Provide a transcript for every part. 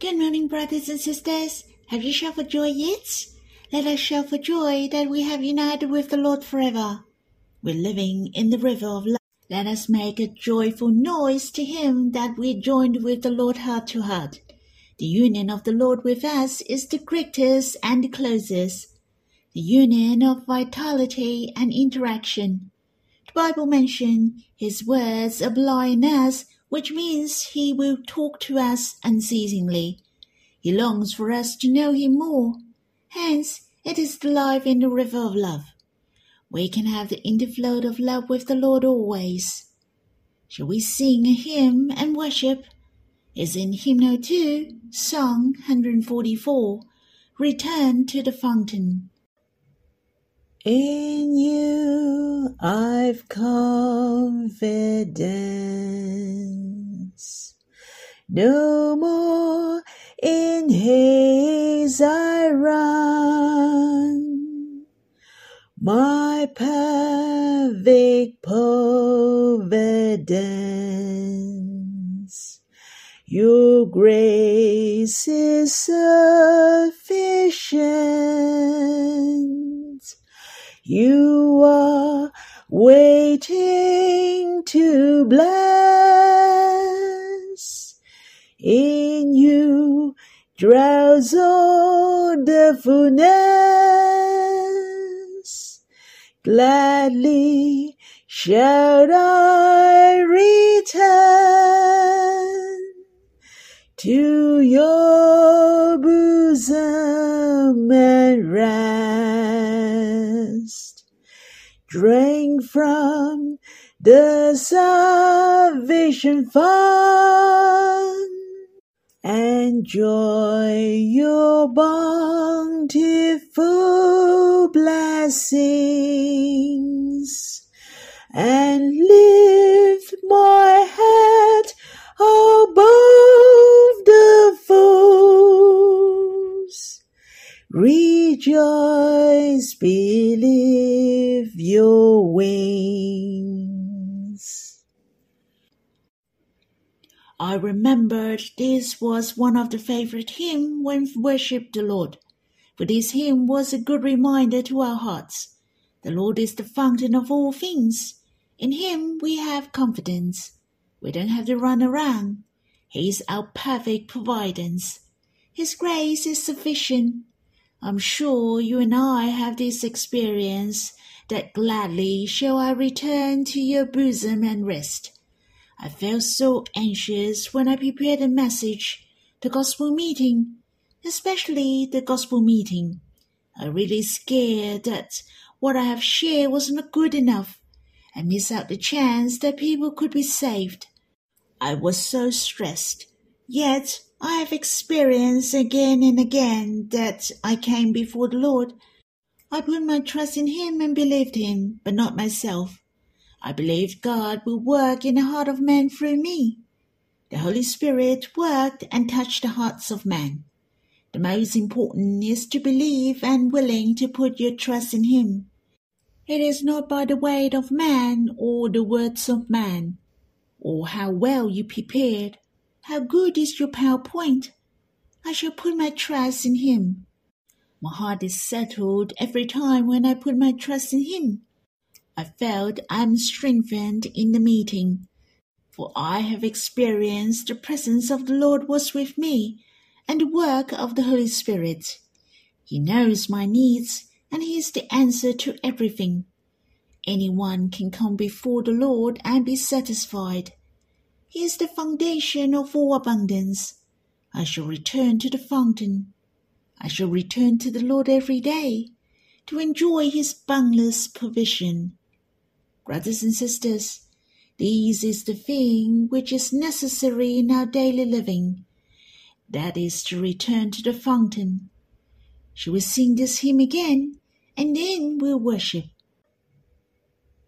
Good morning, brothers and sisters. Have you shouted for joy yet? Let us shout for joy that we have united with the Lord forever. We're living in the river of love. Let us make a joyful noise to Him that we joined with the Lord heart to heart. The union of the Lord with us is the greatest and the closest. The union of vitality and interaction. The Bible mentions His words in us, which means He will talk to us unceasingly. He longs for us to know Him more. Hence, it is the life in the river of love. We can have the interflow of love with the Lord always. Shall we sing a hymn and worship? Is in hymnal 2, song 144, Return to the Fountain. In you I've confidence. No more in haze I run. My perfect providence. Your grace is sufficient. To bless. In you drowns all the fullness. Gladly shall I return to your bosom and rest. Drink from the salvation fund. And enjoy your bountiful blessings and lift my head above Rejoice, believe your wings. I remembered this was one of the favorite hymn when we worship the Lord. For this hymn was a good reminder to our hearts. The Lord is the fountain of all things. In Him we have confidence. We don't have to run around. He is our perfect providence. His grace is sufficient. I'm sure you and I have this experience that gladly shall I return to your bosom and rest. I felt so anxious when I prepared the message, the gospel meeting, especially the gospel meeting. I really scared that what I have shared was not good enough and miss out the chance that people could be saved. I was so stressed. Yet I have experienced again and again that I came before the Lord. I put my trust in Him and believed Him, but not myself. I believed God will work in the heart of man through me. The Holy Spirit worked and touched the hearts of man. The most important is to believe and willing to put your trust in Him. It is not by the weight of man or the words of man, or how well you prepared, how good is your PowerPoint. I shall put my trust in Him. My heart is settled every time when I put my trust in Him. I felt I am strengthened in the meeting, for I have experienced the presence of the Lord was with me and the work of the Holy Spirit. He knows my needs and He is the answer to everything. Anyone can come before the Lord and be satisfied. He is the foundation of all abundance. I shall return to the fountain. I shall return to the Lord every day to enjoy His boundless provision. Brothers and sisters, this is the thing which is necessary in our daily living. That is to return to the fountain. Shall we sing this hymn again, and then we'll worship?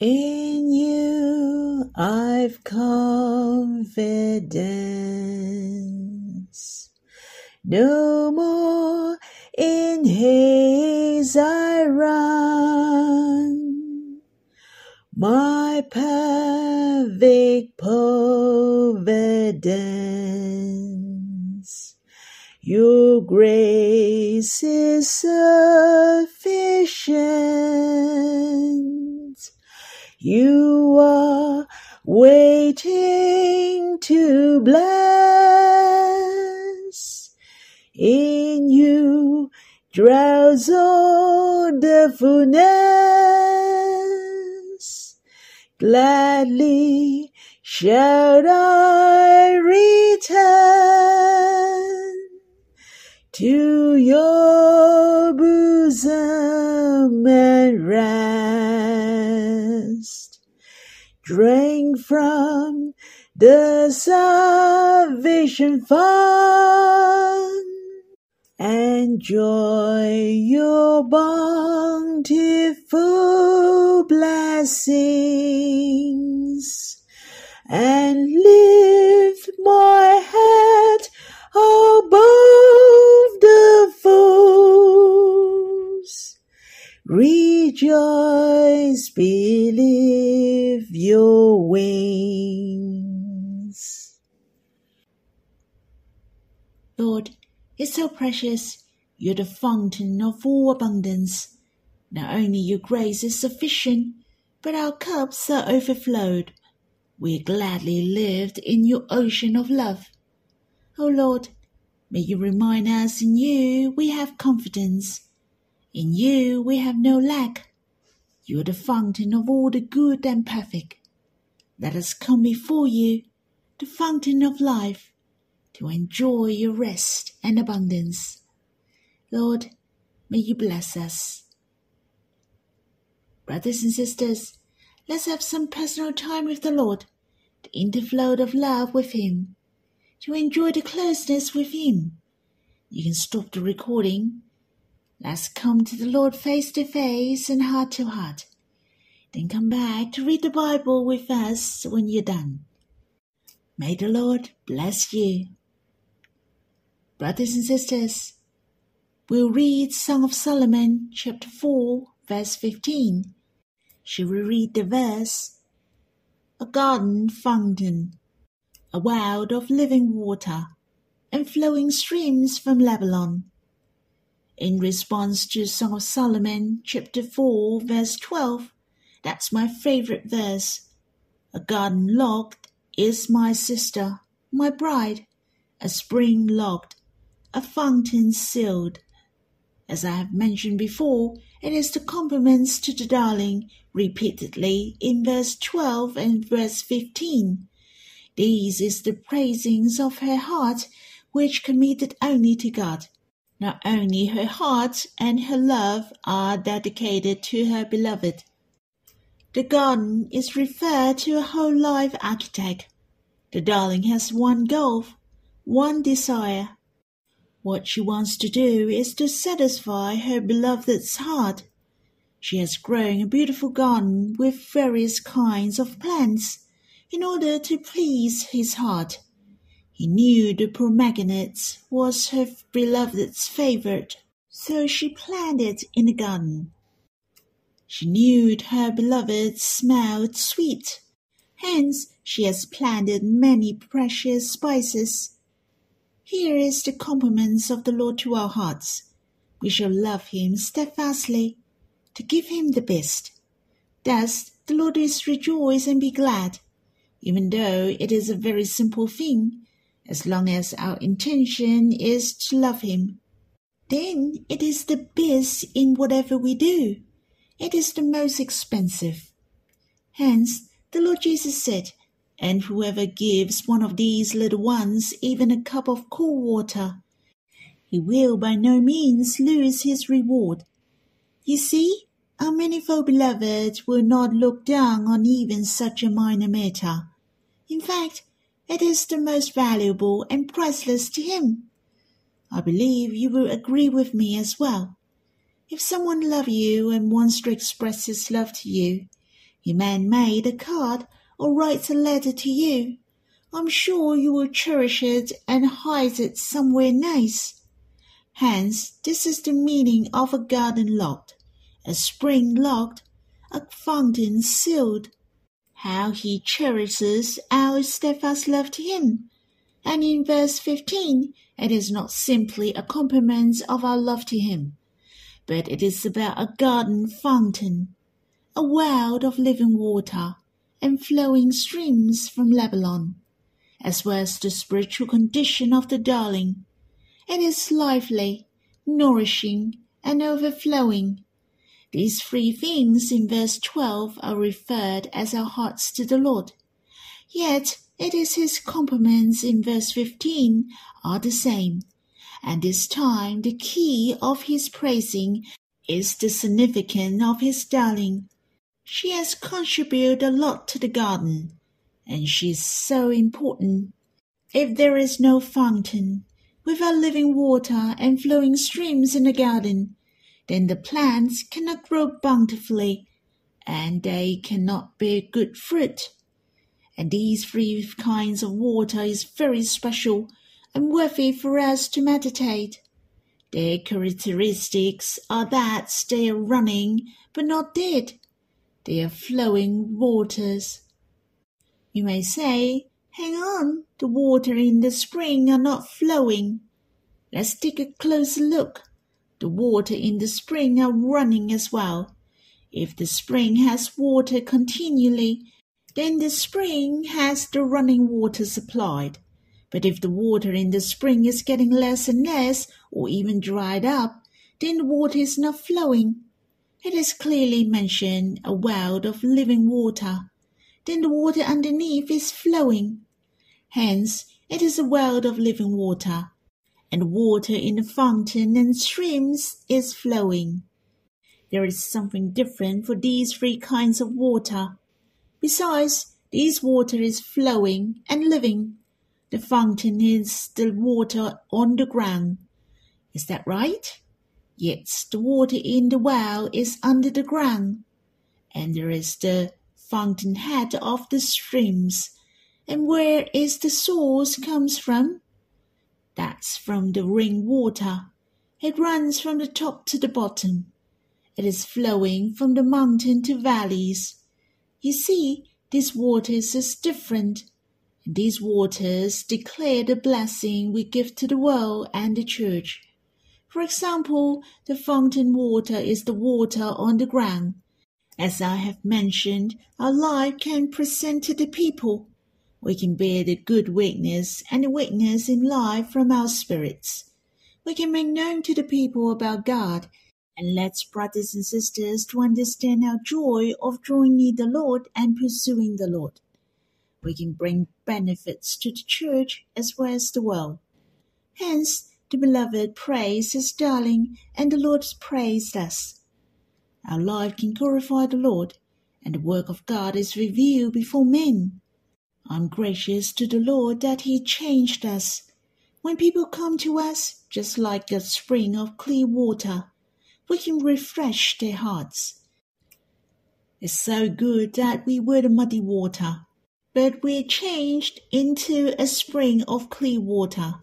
In you I've confidence. No more in haze I run. My perfect providence. Your grace is sufficient. You are waiting to bless. In you drowns all the fullness. Gladly shall I return to your bosom and rest. Drink from the salvation fund. Enjoy your bountiful blessings and lift believe your wings. Lord, is so precious. You're the fountain of all abundance. Not only your grace is sufficient, but our cups are overflowed. We gladly lived in your ocean of love. O oh Lord, may you remind us in you we have confidence. In you we have no lack. You are the fountain of all the good and perfect. Let us come before you, the fountain of life, to enjoy your rest and abundance. Lord, may you bless us. Brothers and sisters, let's have some personal time with the Lord, the interflow of love with Him, to enjoy the closeness with Him. You can stop the recording. Let's come to the Lord face to face and heart to heart. Then come back to read the Bible with us when you're done. May the Lord bless you. Brothers and sisters, we'll read Song of Solomon, chapter 4, verse 15. Shall we read the verse? A garden fountain, a well of living water, and flowing streams from Lebanon. In response to Song of Solomon, chapter 4, verse 12, that's my favorite verse. A garden locked is my sister, my bride, a spring locked a fountain sealed. As I have mentioned before, it is the compliments to the darling repeatedly in verse 12 and verse 15. These is the praisings of her heart which committed only to God. Not only her heart and her love are dedicated to her beloved. The garden is referred to a whole life architect. The darling has one goal, one desire, what she wants to do is to satisfy her beloved's heart. She has grown a beautiful garden with various kinds of plants in order to please his heart. He knew the pomegranate was her beloved's favorite, so she planted in the garden. She knew her beloved smelled sweet, hence she has planted many precious spices here is the compliments of the Lord to our hearts. We shall love him steadfastly, to give him the best. Thus the Lord is rejoice and be glad, even though it is a very simple thing, as long as our intention is to love him. Then it is the best in whatever we do. It is the most expensive. Hence the Lord Jesus said, and whoever gives one of these little ones even a cup of cool water, he will by no means lose his reward. You see, our manifold beloved will not look down on even such a minor matter. In fact, it is the most valuable and priceless to him. I believe you will agree with me as well. If someone loves you and wants to express his love to you, he may make a card or write a letter to you, I'm sure you will cherish it and hide it somewhere nice. Hence, this is the meaning of a garden locked, a spring locked, a fountain sealed. How he cherishes our steadfast love to him, And in verse 15, it is not simply a compliment of our love to Him, but it is about a garden fountain, a well of living water, and flowing streams from Lebanon, as well as the spiritual condition of the darling. It is lively, nourishing, and overflowing. These three things in verse 12 are referred as our hearts to the Lord. Yet it is his compliments in verse 15 are the same, and this time the key of his praising is the significance of his darling. She has contributed a lot to the garden, and she is so important. If there is no fountain, without living water and flowing streams in the garden, then the plants cannot grow bountifully, and they cannot bear good fruit. And these three kinds of water is very special and worthy for us to meditate. Their characteristics are that they are running but not dead. They are flowing waters. You may say, hang on, the water in the spring are not flowing. Let's take a closer look. The water in the spring are running as well. If the spring has water continually, then the spring has the running water supplied. But if the water in the spring is getting less and less, or even dried up, then the water is not flowing. It is clearly mentioned a well of living water. Then the water underneath is flowing. Hence, it is a well of living water and water in the fountain and streams is flowing. There is something different for these three kinds of water. Besides, this water is flowing and living. The fountain is the water on the ground. Is that right? Yes, the water in the well is under the ground. And there is the fountainhead of the streams. And where is the source comes from? That's from the rain water. It runs from the top to the bottom. It is flowing from the mountain to valleys. You see, these waters is different. These waters declare the blessing we give to the world and the church. For example, the fountain water is the water on the ground. As I have mentioned, our life can present to the people we can bear the good weakness and the weakness in life from our spirits. We can make known to the people about God and let's brothers and sisters to understand our joy of drawing near the Lord and pursuing the Lord. We can bring benefits to the church as well as the world. Hence, the beloved prays his darling, and the Lord praised us. Our life can glorify the Lord, and the work of God is revealed before men. I'm gracious to the Lord that He changed us. When people come to us, just like a spring of clear water, we can refresh their hearts. It's so good that we were the muddy water, but we're changed into a spring of clear water.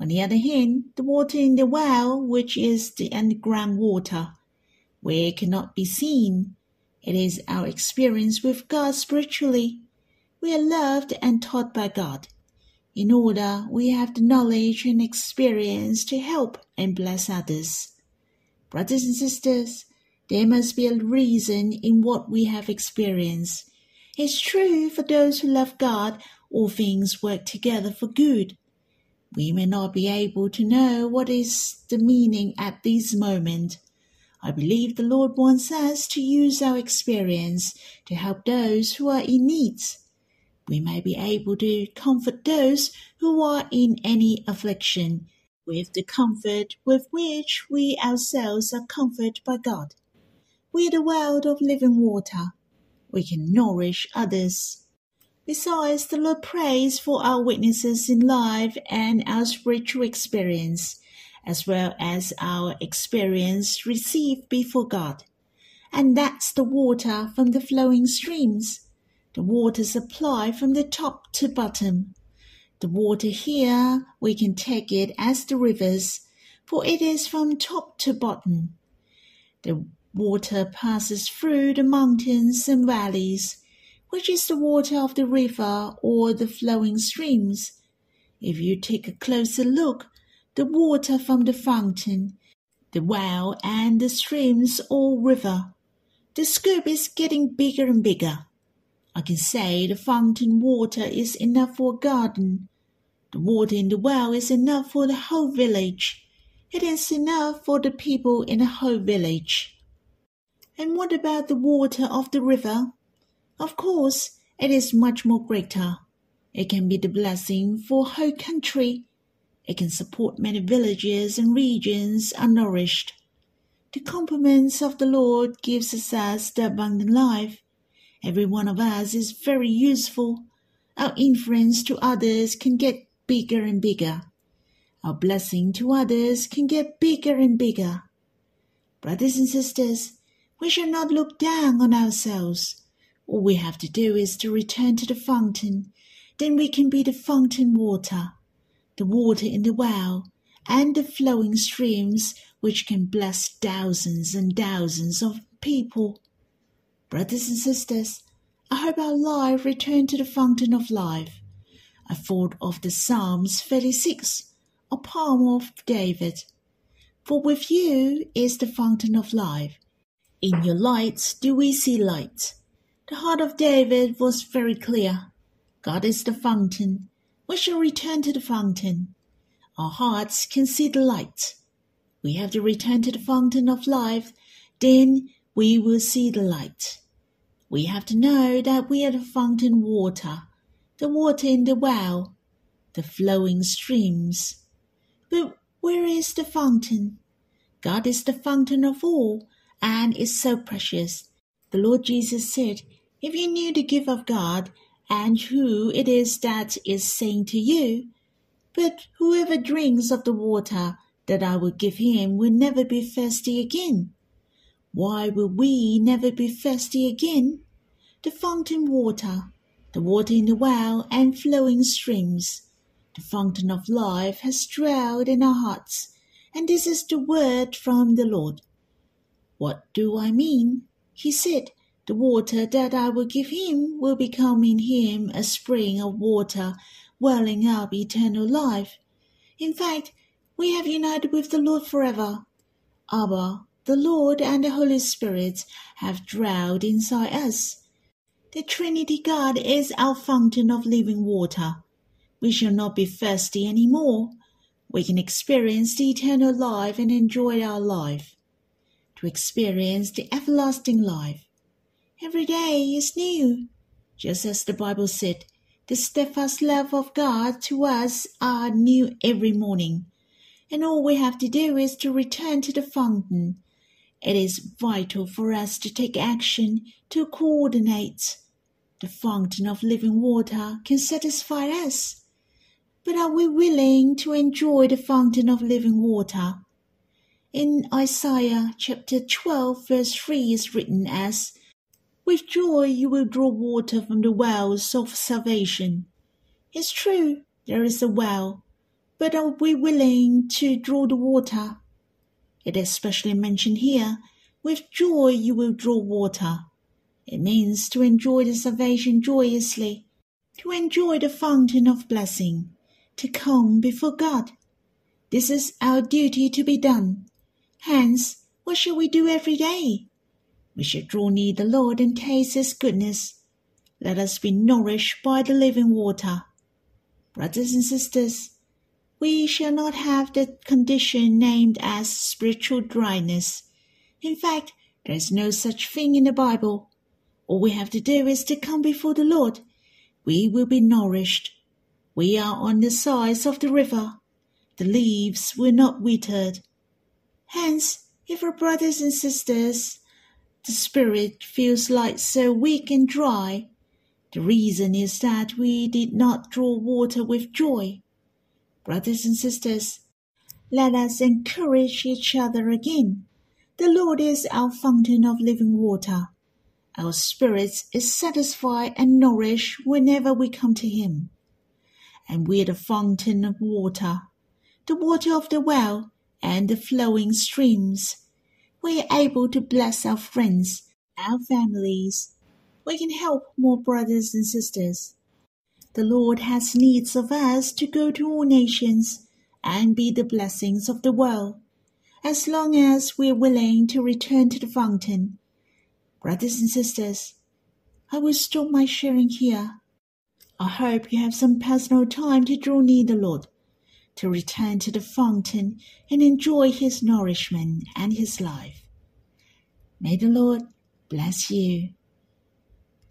On the other hand, the water in the well, which is the underground water, where it cannot be seen, it is our experience with God spiritually we are loved and taught by God. In order we have the knowledge and experience to help and bless others. Brothers and sisters, there must be a reason in what we have experienced. It's true for those who love God, all things work together for good. We may not be able to know what is the meaning at this moment. I believe the Lord wants us to use our experience to help those who are in need we may be able to comfort those who are in any affliction with the comfort with which we ourselves are comforted by God. We are the well of living water. We can nourish others. Besides, the Lord prays for our witnesses in life and our spiritual experience, as well as our experience received before God. And that's the water from the flowing streams the water supply from the top to bottom. The water here, we can take it as the rivers, for it is from top to bottom. The water passes through the mountains and valleys, which is the water of the river or the flowing streams. If you take a closer look, the water from the fountain, the well, and the streams or river, the scoop is getting bigger and bigger. I can say the fountain water is enough for a garden. The water in the well is enough for the whole village. It is enough for the people in the whole village. And what about the water of the river? Of course, it is much more greater. It can be the blessing for whole country. It can support many villages and regions unnourished. The compliments of the Lord gives us the abundant life. Every one of us is very useful. Our influence to others can get bigger and bigger. Our blessing to others can get bigger and bigger. Brothers and sisters, we shall not look down on ourselves. All we have to do is to return to the fountain. Then we can be the fountain water, the water in the well, and the flowing streams which can bless thousands and thousands of people. Brothers and sisters, I hope our life return to the fountain of life. I thought of the Psalms 36, a poem of David. For with you is the fountain of life. In your lights do we see light. The heart of David was very clear. God is the fountain. We shall return to the fountain. Our hearts can see the light. We have to return to the fountain of life. Then we will see the light. We have to know that we are the fountain water, the water in the well, the flowing streams. But where is the fountain? God is the fountain of all and is so precious. The Lord Jesus said, If you knew the gift of God and who it is that is saying to you, but whoever drinks of the water that I will give him will never be thirsty again. Why will we never be thirsty again? The fountain water, the water in the well and flowing streams, the fountain of life has dwelled in our hearts, and this is the word from the Lord. What do I mean? He said, The water that I will give him will become in him a spring of water welling up eternal life. In fact, we have united with the Lord forever. Abba, the Lord and the Holy Spirit have dwelled inside us. The Trinity God is our fountain of living water. We shall not be thirsty any more. We can experience the eternal life and enjoy our life to experience the everlasting life. Every day is new. Just as the Bible said, the steadfast love of God to us are new every morning. And all we have to do is to return to the fountain. It is vital for us to take action to coordinate. The fountain of living water can satisfy us. But are we willing to enjoy the fountain of living water? In Isaiah chapter 12, verse 3 is written as, With joy you will draw water from the wells of salvation. It's true, there is a well, but are we willing to draw the water? It is specially mentioned here, with joy you will draw water. It means to enjoy the salvation joyously, to enjoy the fountain of blessing, to come before God. This is our duty to be done. Hence, what shall we do every day? We should draw near the Lord and taste his goodness. Let us be nourished by the living water. Brothers and sisters, we shall not have the condition named as spiritual dryness. In fact, there is no such thing in the Bible. All we have to do is to come before the Lord. We will be nourished. We are on the sides of the river. The leaves will not withered. Hence, if our brothers and sisters, the spirit feels like so weak and dry, the reason is that we did not draw water with joy. Brothers and sisters, let us encourage each other again. The Lord is our fountain of living water. Our spirits is satisfied and nourished whenever we come to Him. And we are the fountain of water, the water of the well and the flowing streams. We are able to bless our friends, our families. We can help more brothers and sisters. The Lord has needs of us to go to all nations and be the blessings of the world, as long as we're willing to return to the fountain. Brothers and sisters, I will stop my sharing here. I hope you have some personal time to draw near the Lord, to return to the fountain and enjoy His nourishment and His life. May the Lord bless you.